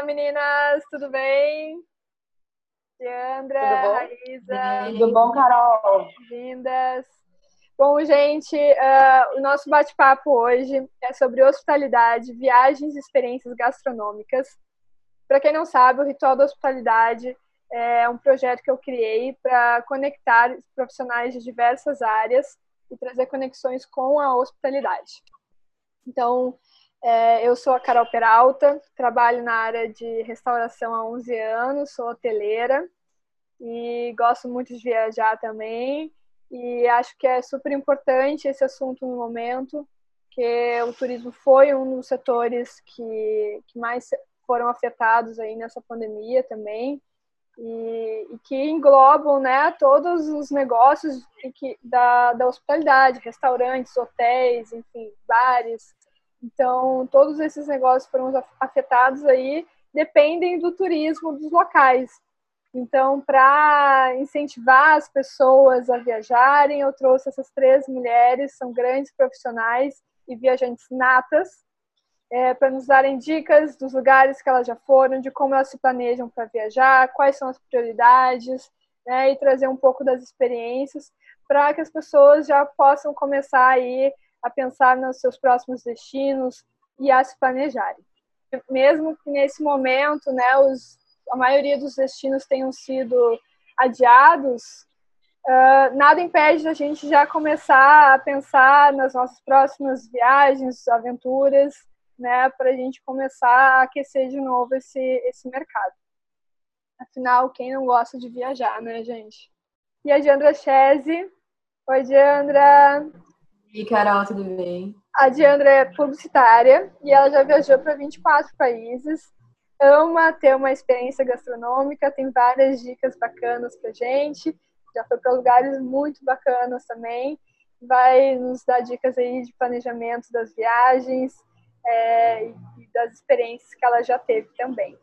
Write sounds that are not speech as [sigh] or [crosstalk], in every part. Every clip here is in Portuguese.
Olá, meninas, tudo bem? Leandra, tudo bom? Raíza. Tudo bom, Carol? Vindas. Bom, gente, uh, o nosso bate-papo hoje é sobre hospitalidade, viagens e experiências gastronômicas. Para quem não sabe, o Ritual da Hospitalidade é um projeto que eu criei para conectar profissionais de diversas áreas e trazer conexões com a hospitalidade. Então, eu sou a Carol Peralta, trabalho na área de restauração há 11 anos, sou hoteleira e gosto muito de viajar também. E acho que é super importante esse assunto no momento, que o turismo foi um dos setores que, que mais foram afetados aí nessa pandemia também e, e, que englobam né, todos os negócios que, da, da hospitalidade, restaurantes, hotéis, enfim, bares. Então, todos esses negócios foram afetados aí, dependem do turismo dos locais. Então, para incentivar as pessoas a viajarem, eu trouxe essas três mulheres, são grandes profissionais e viajantes natas, é, para nos darem dicas dos lugares que elas já foram, de como elas se planejam para viajar, quais são as prioridades, né, e trazer um pouco das experiências para que as pessoas já possam começar aí a pensar nos seus próximos destinos e a se planejarem. Mesmo que nesse momento, né, os, a maioria dos destinos tenham sido adiados, uh, nada impede a gente já começar a pensar nas nossas próximas viagens, aventuras, né, para a gente começar a aquecer de novo esse, esse mercado. Afinal, quem não gosta de viajar, né, gente? E a Diandra Chese. Oi, Diandra. E Carol, tudo bem? A Diandra é publicitária e ela já viajou para 24 países. Ama ter uma experiência gastronômica, tem várias dicas bacanas para gente. Já foi para lugares muito bacanas também. Vai nos dar dicas aí de planejamento das viagens, é, e das experiências que ela já teve também.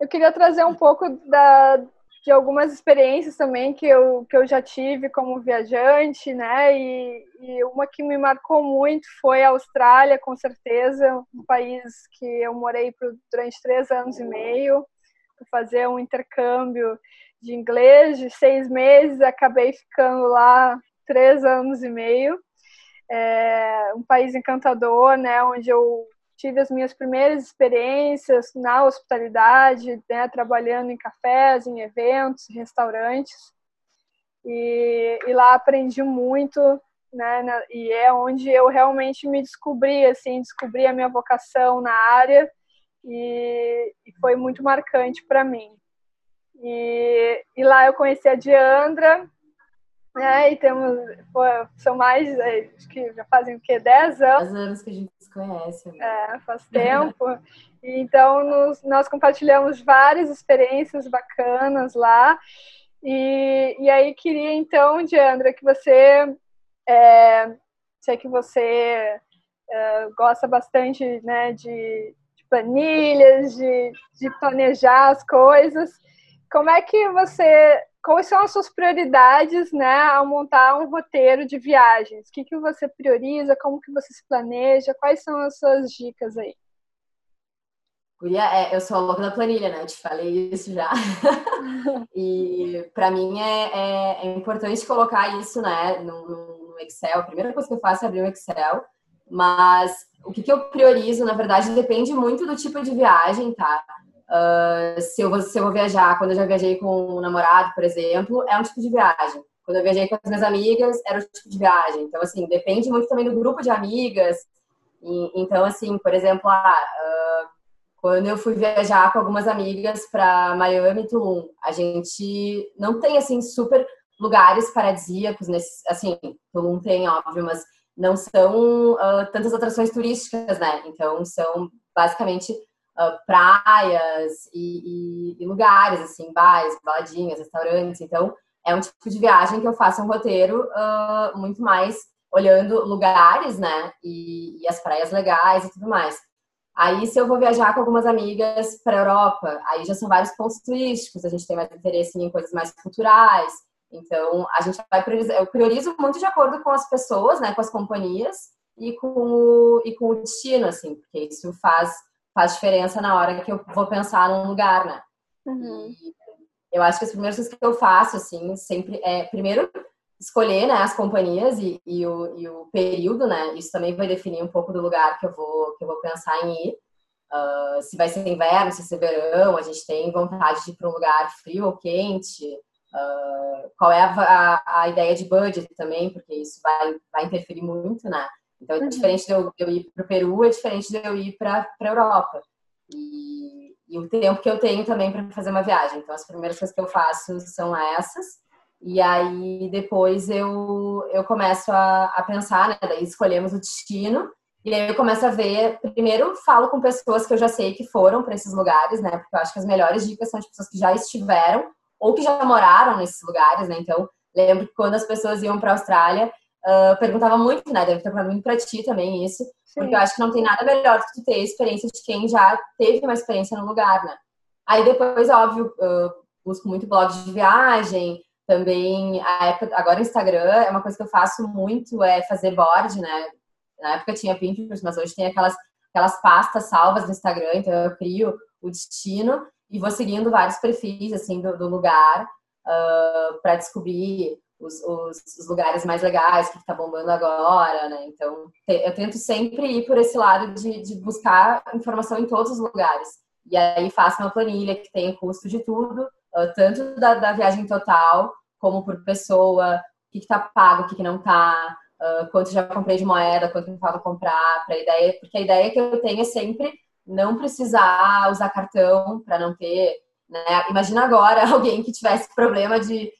Eu queria trazer um pouco da, de algumas experiências também que eu, que eu já tive como viajante, né? E, e uma que me marcou muito foi a Austrália, com certeza, um país que eu morei por, durante três anos e meio, para fazer um intercâmbio de inglês de seis meses, acabei ficando lá três anos e meio é um país encantador, né, onde eu tive as minhas primeiras experiências na hospitalidade, né, trabalhando em cafés, em eventos, restaurantes. E, e lá aprendi muito, né, na, e é onde eu realmente me descobri, assim, descobri a minha vocação na área e, e foi muito marcante para mim. E, e lá eu conheci a Diandra, é, e temos, pô, são mais, é, acho que já fazem o quê? 10 anos? 10 anos que a gente se conhece. Né? É, faz tempo. e, então, nos, nós compartilhamos várias experiências bacanas lá. E, e aí, queria então, Diandra, que você, é, sei que você é, gosta bastante né, de, de planilhas, de, de planejar as coisas. Como é que você quais são as suas prioridades, né, ao montar um roteiro de viagens? O que, que você prioriza? Como que você se planeja? Quais são as suas dicas aí? Guria, é, eu sou a louca da planilha, né? Eu te falei isso já. [laughs] e para mim é, é, é, importante colocar isso, né, no, no, Excel. A primeira coisa que eu faço é abrir o Excel. Mas o que, que eu priorizo, na verdade, depende muito do tipo de viagem, tá? Uh, se, eu vou, se eu vou viajar, quando eu já viajei com um namorado, por exemplo, é um tipo de viagem. Quando eu viajei com as minhas amigas, era outro tipo de viagem. Então, assim, depende muito também do grupo de amigas. E, então, assim, por exemplo, ah, uh, quando eu fui viajar com algumas amigas para Miami e Tulum, a gente não tem, assim, super lugares paradisíacos. Nesse, assim, Tulum tem, óbvio, mas não são uh, tantas atrações turísticas, né? Então, são basicamente uh, praias e, e, e, lugares, assim, bares, baladinhas, restaurantes. Então, é um tipo de viagem que eu faço um roteiro uh, muito mais olhando lugares, né? E, e, as praias legais e tudo mais. Aí, se eu vou viajar com algumas amigas para a Europa, aí já são vários pontos turísticos, a gente tem mais interesse em coisas mais culturais. Então, a gente vai priorizar. Eu priorizo muito de acordo com as pessoas, né? Com as companhias e com o, e com o destino, assim, porque isso faz faz diferença na hora que eu vou pensar num lugar, né? Uhum. eu acho que as primeiras coisas que eu faço, assim, sempre é, primeiro, escolher né, as companhias e, e, o, e o período, né? Isso também vai definir um pouco do lugar que eu vou, que eu vou pensar em ir. Uh, se vai ser inverno, se vai ser verão, a gente tem vontade de ir para um lugar frio ou quente. Uh, qual é a, a, a, ideia de budget também, porque isso vai, vai interferir muito, né? Então, uhum. diferente de eu, de eu ir para o Peru, é diferente de eu ir para a Europa. E, e, o tempo que eu tenho também para fazer uma viagem. Então, as primeiras coisas que eu faço são essas. E aí, depois eu, eu começo a, a pensar, né? Daí escolhemos o destino. E aí eu começo a ver, primeiro falo com pessoas que eu já sei que foram para esses lugares, né? Porque eu acho que as melhores dicas são de pessoas que já estiveram ou que já moraram nesses lugares, né? Então, lembro que quando as pessoas iam para a Austrália, uh, perguntava muito, né? Deve ter perguntado muito para ti também isso, Sim. porque eu acho que não tem nada melhor do que tu ter a experiência de quem já teve uma experiência no lugar, né? Aí depois, óbvio, uh, busco muito blogs de viagem, também a época, agora o Instagram é uma coisa que eu faço muito, é fazer board, né? Na época tinha Pinterest, mas hoje tem aquelas, aquelas pastas salvas no Instagram, então eu crio o destino e vou seguindo vários perfis assim do, do lugar uh, para descobrir os, os, os, lugares mais legais, o que está bombando agora, né? Então, eu tento sempre ir por esse lado de, de, buscar informação em todos os lugares. E aí faço uma planilha que tem o custo de tudo, uh, tanto da, da, viagem total, como por pessoa, o que está pago, o que, que não está, uh, quanto já comprei de moeda, quanto me falta comprar, pra ideia, porque a ideia que eu tenho é sempre não precisar usar cartão para não ter. Né? Imagina agora [laughs] alguém que tivesse problema de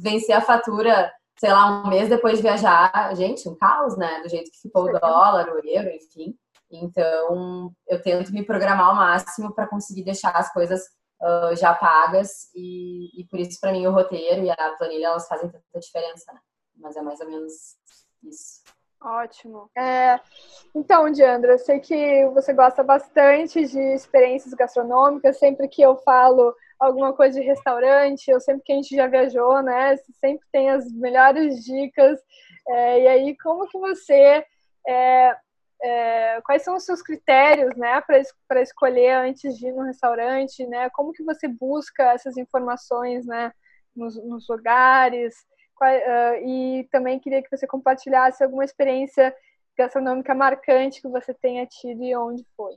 vencer a fatura, sei lá, um mês depois de viajar. Gente, um caos, né? Do jeito que ficou o dólar, o euro, enfim. Então, eu tento me programar ao máximo para conseguir deixar as coisas uh, já pagas e, e por isso, para mim, o roteiro e a planilha, elas fazem tanta diferença, né? Mas é mais ou menos isso. Ótimo. É, então, Diandra, eu sei que você gosta bastante de experiências gastronômicas. Sempre que eu falo alguma coisa de restaurante, eu sempre que a gente já viajou, né? Sempre tem as melhores dicas. É, e aí, como que você. É, é quais são os seus critérios, né, para escolher antes de ir no restaurante, né? Como que você busca essas informações, né, nos, nos lugares? uh, e também queria que você compartilhasse alguma experiência gastronômica marcante que você tenha tido e onde foi.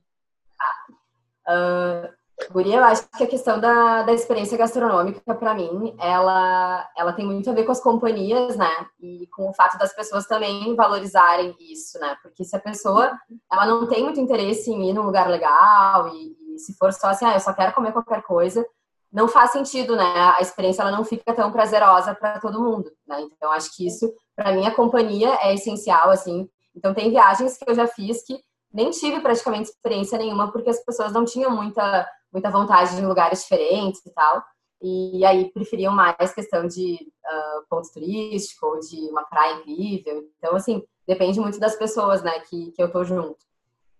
Uh, Guria, eu acho que a questão da, da experiência gastronômica, para mim, ela, ela tem muito a ver com as companhias, né? E com o fato das pessoas também valorizarem isso, né? Porque se a pessoa, ela não tem muito interesse em ir num lugar legal e, e se for só assim, ah, eu só quero comer qualquer coisa, não faz sentido, né? A experiência ela não fica tão prazerosa para todo mundo, né? Então acho que isso para mim a companhia é essencial, assim. Então tem viagens que eu já fiz que nem tive praticamente experiência nenhuma porque as pessoas não tinham muita muita vontade de lugares diferentes e tal. E aí preferiam mais questão de uh, ponto turístico ou de uma praia incrível. Então assim depende muito das pessoas, né? Que que eu tô junto.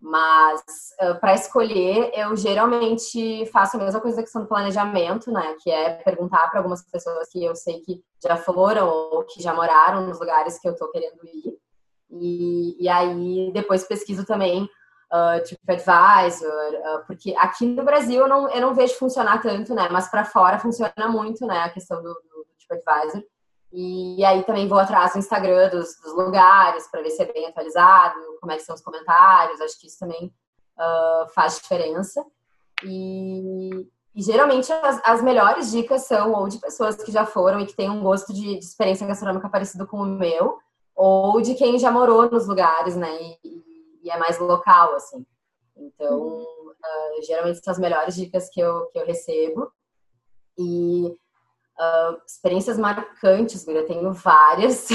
Mas uh, para escolher, eu geralmente faço a mesma coisa da questão do planejamento, né? Que é perguntar para algumas pessoas que eu sei que já foram ou que já moraram nos lugares que eu estou querendo ir. E, e aí depois pesquiso também uh, TripAdvisor, uh, porque aqui no Brasil eu não, eu não vejo funcionar tanto, né? Mas para fora funciona muito, né? A questão do, do, do TripAdvisor. E aí também vou atrás do Instagram dos, dos lugares para ver se é bem atualizado, como é que são os comentários. Acho que isso também uh, faz diferença. E, e geralmente as, as, melhores dicas são ou de pessoas que já foram e que têm um gosto de, de, experiência gastronômica parecido com o meu, ou de quem já morou nos lugares, né? E, e é mais local, assim. Então, uh, geralmente são as melhores dicas que eu, que eu recebo. E Uh, experiências marcantes, eu tenho várias,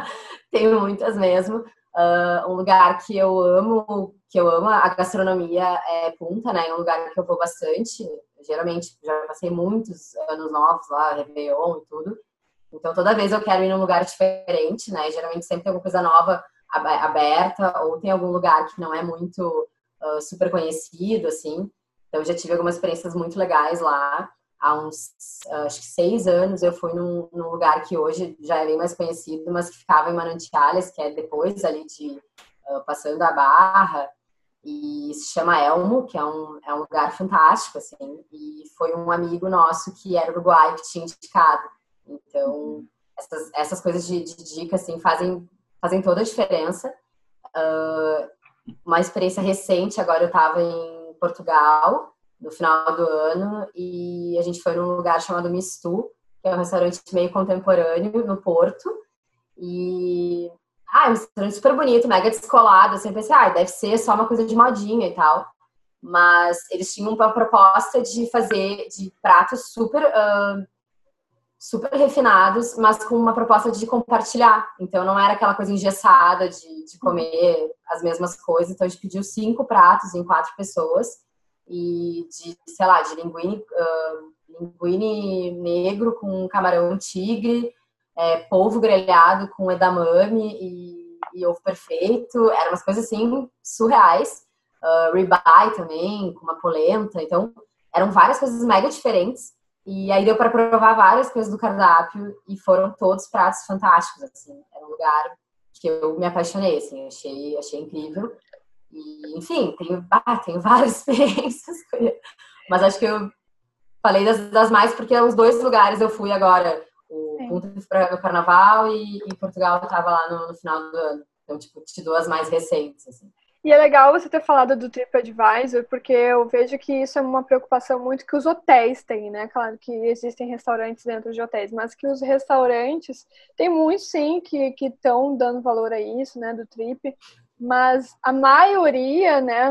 [laughs] tenho muitas mesmo. Uh, um lugar que eu amo, que eu amo a gastronomia é Punta, né? É um lugar que eu vou bastante. Geralmente já passei muitos anos novos lá, Réveillon e tudo. Então toda vez eu quero ir num lugar diferente, né? Geralmente sempre tem alguma coisa nova aberta ou tem algum lugar que não é muito uh, super conhecido, assim. Então já tive algumas experiências muito legais lá há uns, acho que seis anos, eu fui num, num, lugar que hoje já é bem mais conhecido, mas que ficava em Manantiales, que é depois ali de uh, passando a Barra. e se chama Elmo, que é um, é um lugar fantástico, assim, e foi um amigo nosso que era uruguaio que tinha indicado. Então, essas, essas coisas de, de dica, assim, fazem, fazem toda a diferença. Uh, uma experiência recente, agora eu estava em Portugal, no final do ano, e a gente foi num lugar chamado Mistu, que é um restaurante meio contemporâneo no Porto, e ah, é um restaurante super bonito, mega descolado. Assim, eu pensei, ah, deve ser só uma coisa de modinha e tal. Mas eles tinham uma proposta de fazer de pratos super, uh, super refinados, mas com uma proposta de compartilhar. Então não era aquela coisa engessada de, de comer as mesmas coisas. Então a gente pediu cinco pratos em quatro pessoas e de, sei lá, de linguine, uh, linguine negro com camarão tigre é, polvo grelhado com edamame e, e, ovo perfeito. Eram umas coisas assim surreais. Uh, ribeye também, com uma polenta. Então, eram várias coisas mega diferentes. E aí deu para provar várias coisas do cardápio e foram todos pratos fantásticos, assim. Era um lugar que eu me apaixonei, assim, achei, achei incrível. E, enfim, tenho, ah, tenho [laughs] várias experiências, mas acho que eu falei das, das mais porque os dois lugares eu fui agora o Punta para o Carnaval e, e Portugal estava lá no, no, final do ano. Então, tipo, te dou as mais recentes, assim. E é legal você ter falado do TripAdvisor, porque eu vejo que isso é uma preocupação muito que os hotéis têm, né? Claro que existem restaurantes dentro de hotéis, mas que os restaurantes, tem muitos sim que estão dando valor a isso, né, do Trip, mas a maioria, né,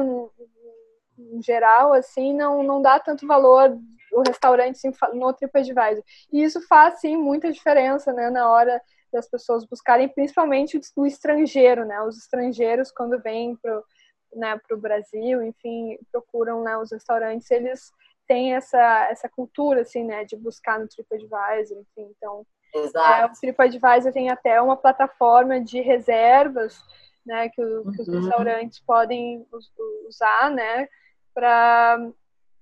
em geral, assim, não, não dá tanto valor o restaurante no TripAdvisor. E isso faz, sim, muita diferença, né, na hora das pessoas buscarem, principalmente o estrangeiro, né, os estrangeiros quando vêm pro, né, pro Brasil, enfim, procuram, né, os restaurantes, eles têm essa, essa cultura, assim, né, de buscar no TripAdvisor, enfim, então... É, o TripAdvisor tem até uma plataforma de reservas, né, que, o, que os uhum. restaurantes podem usar, né, para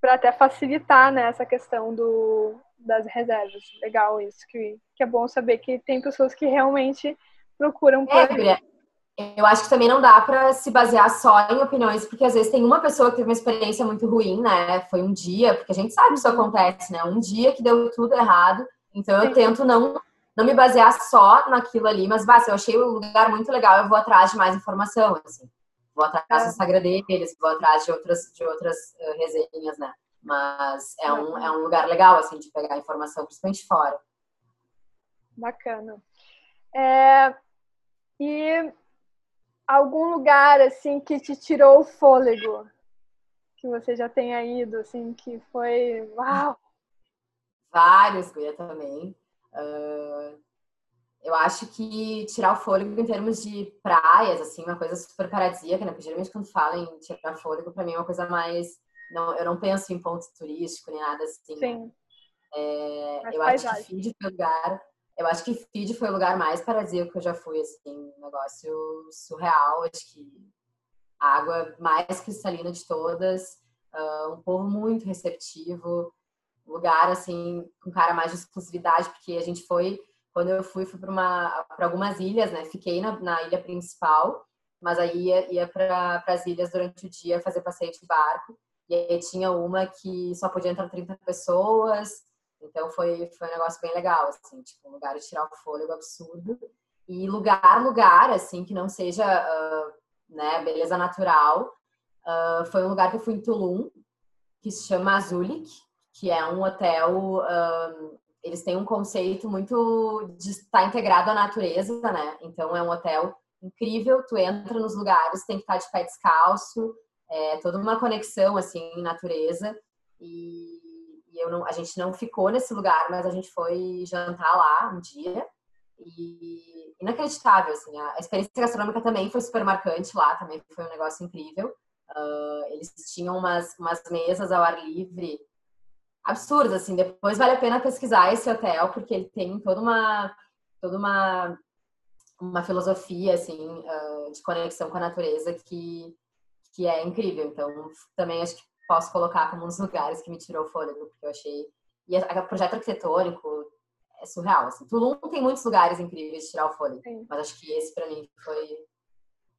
para até facilitar né, essa questão do, das reservas. Legal isso, que, que é bom saber que tem pessoas que realmente procuram por é, Eu acho que também não dá para se basear só em opiniões, porque às vezes tem uma pessoa que teve uma experiência muito ruim, né? Foi um dia, porque a gente sabe que isso acontece, né? Um dia que deu tudo errado. Então eu Sim. tento não não me basear só naquilo ali, mas bah, se eu achei o lugar muito legal, eu vou atrás de mais informação, assim vou atrás do Instagram deles, vou atrás de outras, de outras uh, resenhas, né? Mas é um, é um lugar legal, assim, de pegar informação, principalmente fora. Bacana. É, e algum lugar, assim, que te tirou o fôlego? Que você já tenha ido, assim, que foi... Uau! Vários, Guia, também. Uh, eu acho que tirar o fôlego em termos de praias, assim, uma coisa super paradisíaca, né? Porque geralmente quando fala em tirar fôlego, para mim é uma coisa mais. Não, eu não penso em ponto turístico nem nada assim. Sim. É, eu acho que Fiji foi o lugar. Eu acho que Fiji foi o lugar mais paradisíaco que eu já fui, assim, um negócio surreal. Acho que a água mais cristalina de todas, uh, um povo muito receptivo, lugar assim com cara mais de exclusividade, porque a gente foi quando eu fui, fui para algumas ilhas, né? Fiquei na, na, ilha principal, mas aí ia, ia para as ilhas durante o dia fazer passeio de barco. E aí tinha uma que só podia entrar 30 pessoas. Então foi, foi um negócio bem legal, assim, tipo, um lugar de tirar o fôlego absurdo. E lugar, lugar, assim, que não seja, uh, né, beleza natural. Uh, foi um lugar que eu fui em Tulum, que se chama Azulik, que é um hotel uh, eles têm um conceito muito de estar integrado à natureza, né? Então é um hotel incrível, tu entra nos lugares, tem que estar de pé descalço, é toda uma conexão assim em natureza. E, e eu não, a gente não ficou nesse lugar, mas a gente foi jantar lá um dia e inacreditável assim. A experiência gastronômica também foi super marcante lá, também foi um negócio incrível. Uh, eles tinham umas, umas mesas ao ar livre absurdo, assim. Depois vale a pena pesquisar esse hotel, porque ele tem toda uma, toda uma, uma filosofia, assim, uh, de conexão com a natureza que, que é incrível. Então, também acho que posso colocar como um dos lugares que me tirou o fôlego, porque eu achei... E o projeto arquitetônico é surreal, assim. Tulum tem muitos lugares incríveis de tirar o fôlego, Sim. mas acho que esse, para mim, foi,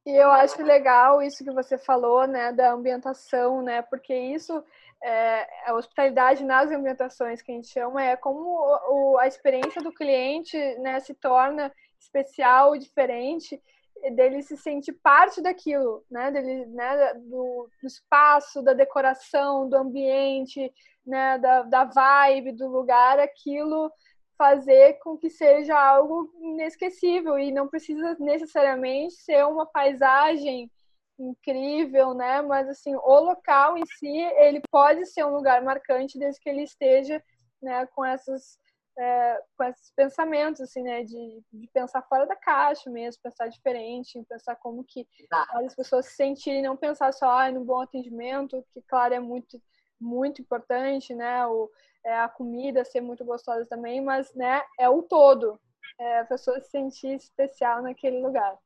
E eu acho legal isso que você falou, né, da ambientação, né, porque isso, é, a hospitalidade nas ambientações que a gente chama, é como o, a experiência do cliente, né, se torna especial, diferente, dele se sentir parte daquilo, né, dele, né, do, do espaço, da decoração, do ambiente, né, da, da vibe do lugar, aquilo fazer com que seja algo inesquecível e não precisa necessariamente ser uma paisagem incrível, né? Mas assim, o local em si, ele pode ser um lugar marcante desde que ele esteja, né, com essas é, com esses pensamentos, assim, né, de, de, pensar fora da caixa mesmo, pensar diferente, pensar como que as pessoas se sentirem, não pensar só ah, no bom atendimento, que claro é muito muito importante, né, o, é, a comida ser muito gostosa também, mas né, é o todo. É, a pessoa se sentir especial naquele lugar.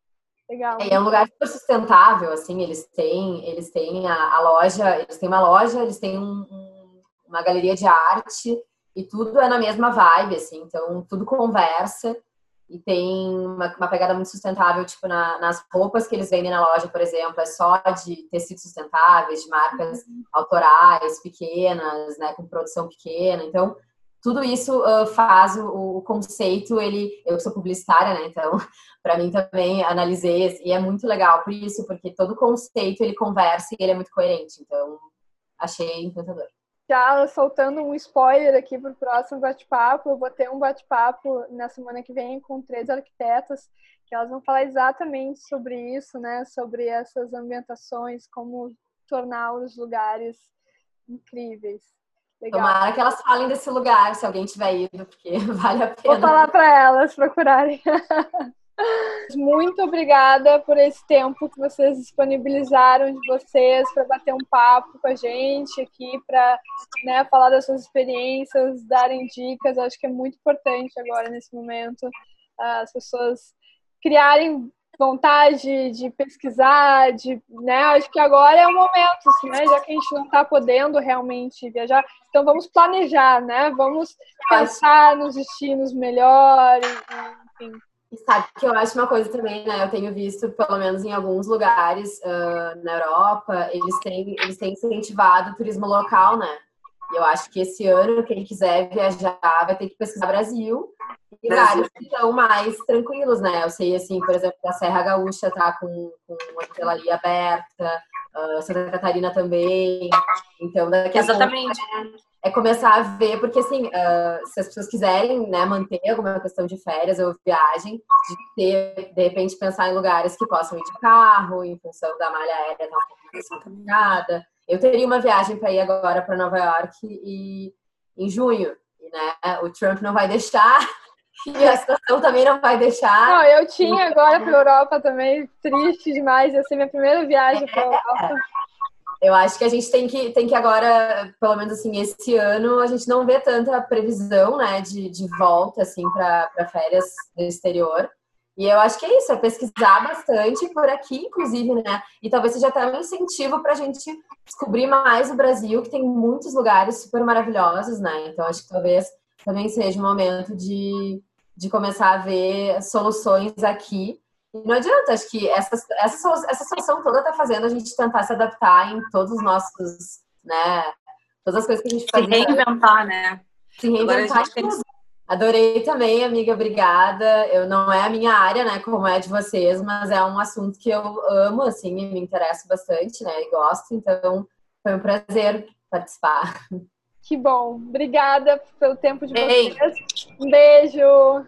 Legal. É, é um lugar super sustentável, assim, eles têm, eles têm a, a loja, eles têm uma loja, eles têm um, um, uma galeria de arte e tudo é na mesma vibe, assim, então tudo conversa e tem uma, uma pegada muito sustentável, tipo, na, nas roupas que eles vendem na loja, por exemplo, é só de tecidos sustentáveis, de marcas uhum. autorais, pequenas, né, com produção pequena. Então, tudo isso uh, faz o, o, conceito, ele, eu sou publicitária, né, então, [laughs] para mim também analisei, e é muito legal por isso, porque todo conceito ele conversa e ele é muito coerente, então, achei encantador já soltando um spoiler aqui para o próximo bate-papo, eu vou ter um bate-papo na semana que vem com três arquitetas, que elas vão falar exatamente sobre isso, né? Sobre essas ambientações, como tornar os lugares incríveis. Legal. Tomara que elas falem desse lugar, se alguém tiver ido, porque [laughs] vale a pena. Vou falar para elas procurarem. [laughs] Muito obrigada por esse tempo que vocês disponibilizaram de vocês para bater um papo com a gente aqui, para né, falar das suas experiências, darem dicas. Acho que é muito importante agora, nesse momento, as pessoas criarem vontade de pesquisar, de, né? Acho que agora é o momento, assim, né? Já que a gente não está podendo realmente viajar, então vamos planejar, né? Vamos pensar nos destinos melhores, enfim. E sabe que eu acho uma coisa também, né? Eu tenho visto, pelo menos em alguns lugares uh, na Europa, eles têm, eles têm incentivado o turismo local, né? E eu acho que esse ano, quem quiser viajar vai ter que pesquisar Brasil e lugares que estão mais tranquilos, né? Eu sei, assim, por exemplo, a Serra Gaúcha tá com, com uma hotelaria aberta, uh, Santa Catarina também. Então, daqui a Exatamente. Pouco, é começar a ver, porque assim, uh, se as pessoas quiserem né, manter alguma questão de férias ou viagem, de ter, de repente, pensar em lugares que possam ir de carro, em função da malha aérea tá um pouco mais complicada. Eu teria uma viagem para ir agora para Nova York e em junho, e, né, o Trump não vai deixar. [laughs] E a situação também não vai deixar. Não, eu tinha agora para Europa também, triste demais. Ia ser minha primeira viagem para Europa. Eu acho que a gente tem que, tem que agora, pelo menos assim, esse ano, a gente não vê tanta previsão, né, de, de volta, assim, para férias do exterior. E eu acho que é isso, é pesquisar bastante por aqui, inclusive, né? E talvez seja até um incentivo para a gente descobrir mais o Brasil, que tem muitos lugares super maravilhosos, né? Então acho que talvez também seja um momento de, de começar a ver soluções aqui não adianta, acho que essa, essa, essa situação toda está fazendo a gente tentar se adaptar em todos os nossos, né? Todas as coisas que a gente faz. Se reinventar, né? Se reinventar. Adorei também, amiga, obrigada. Eu não é a minha área, né, como é de vocês, mas é um assunto que eu amo, assim, me interessa bastante, né, e gosto. Então, foi um prazer participar. Que bom. Obrigada pelo tempo de vocês. Um beijo.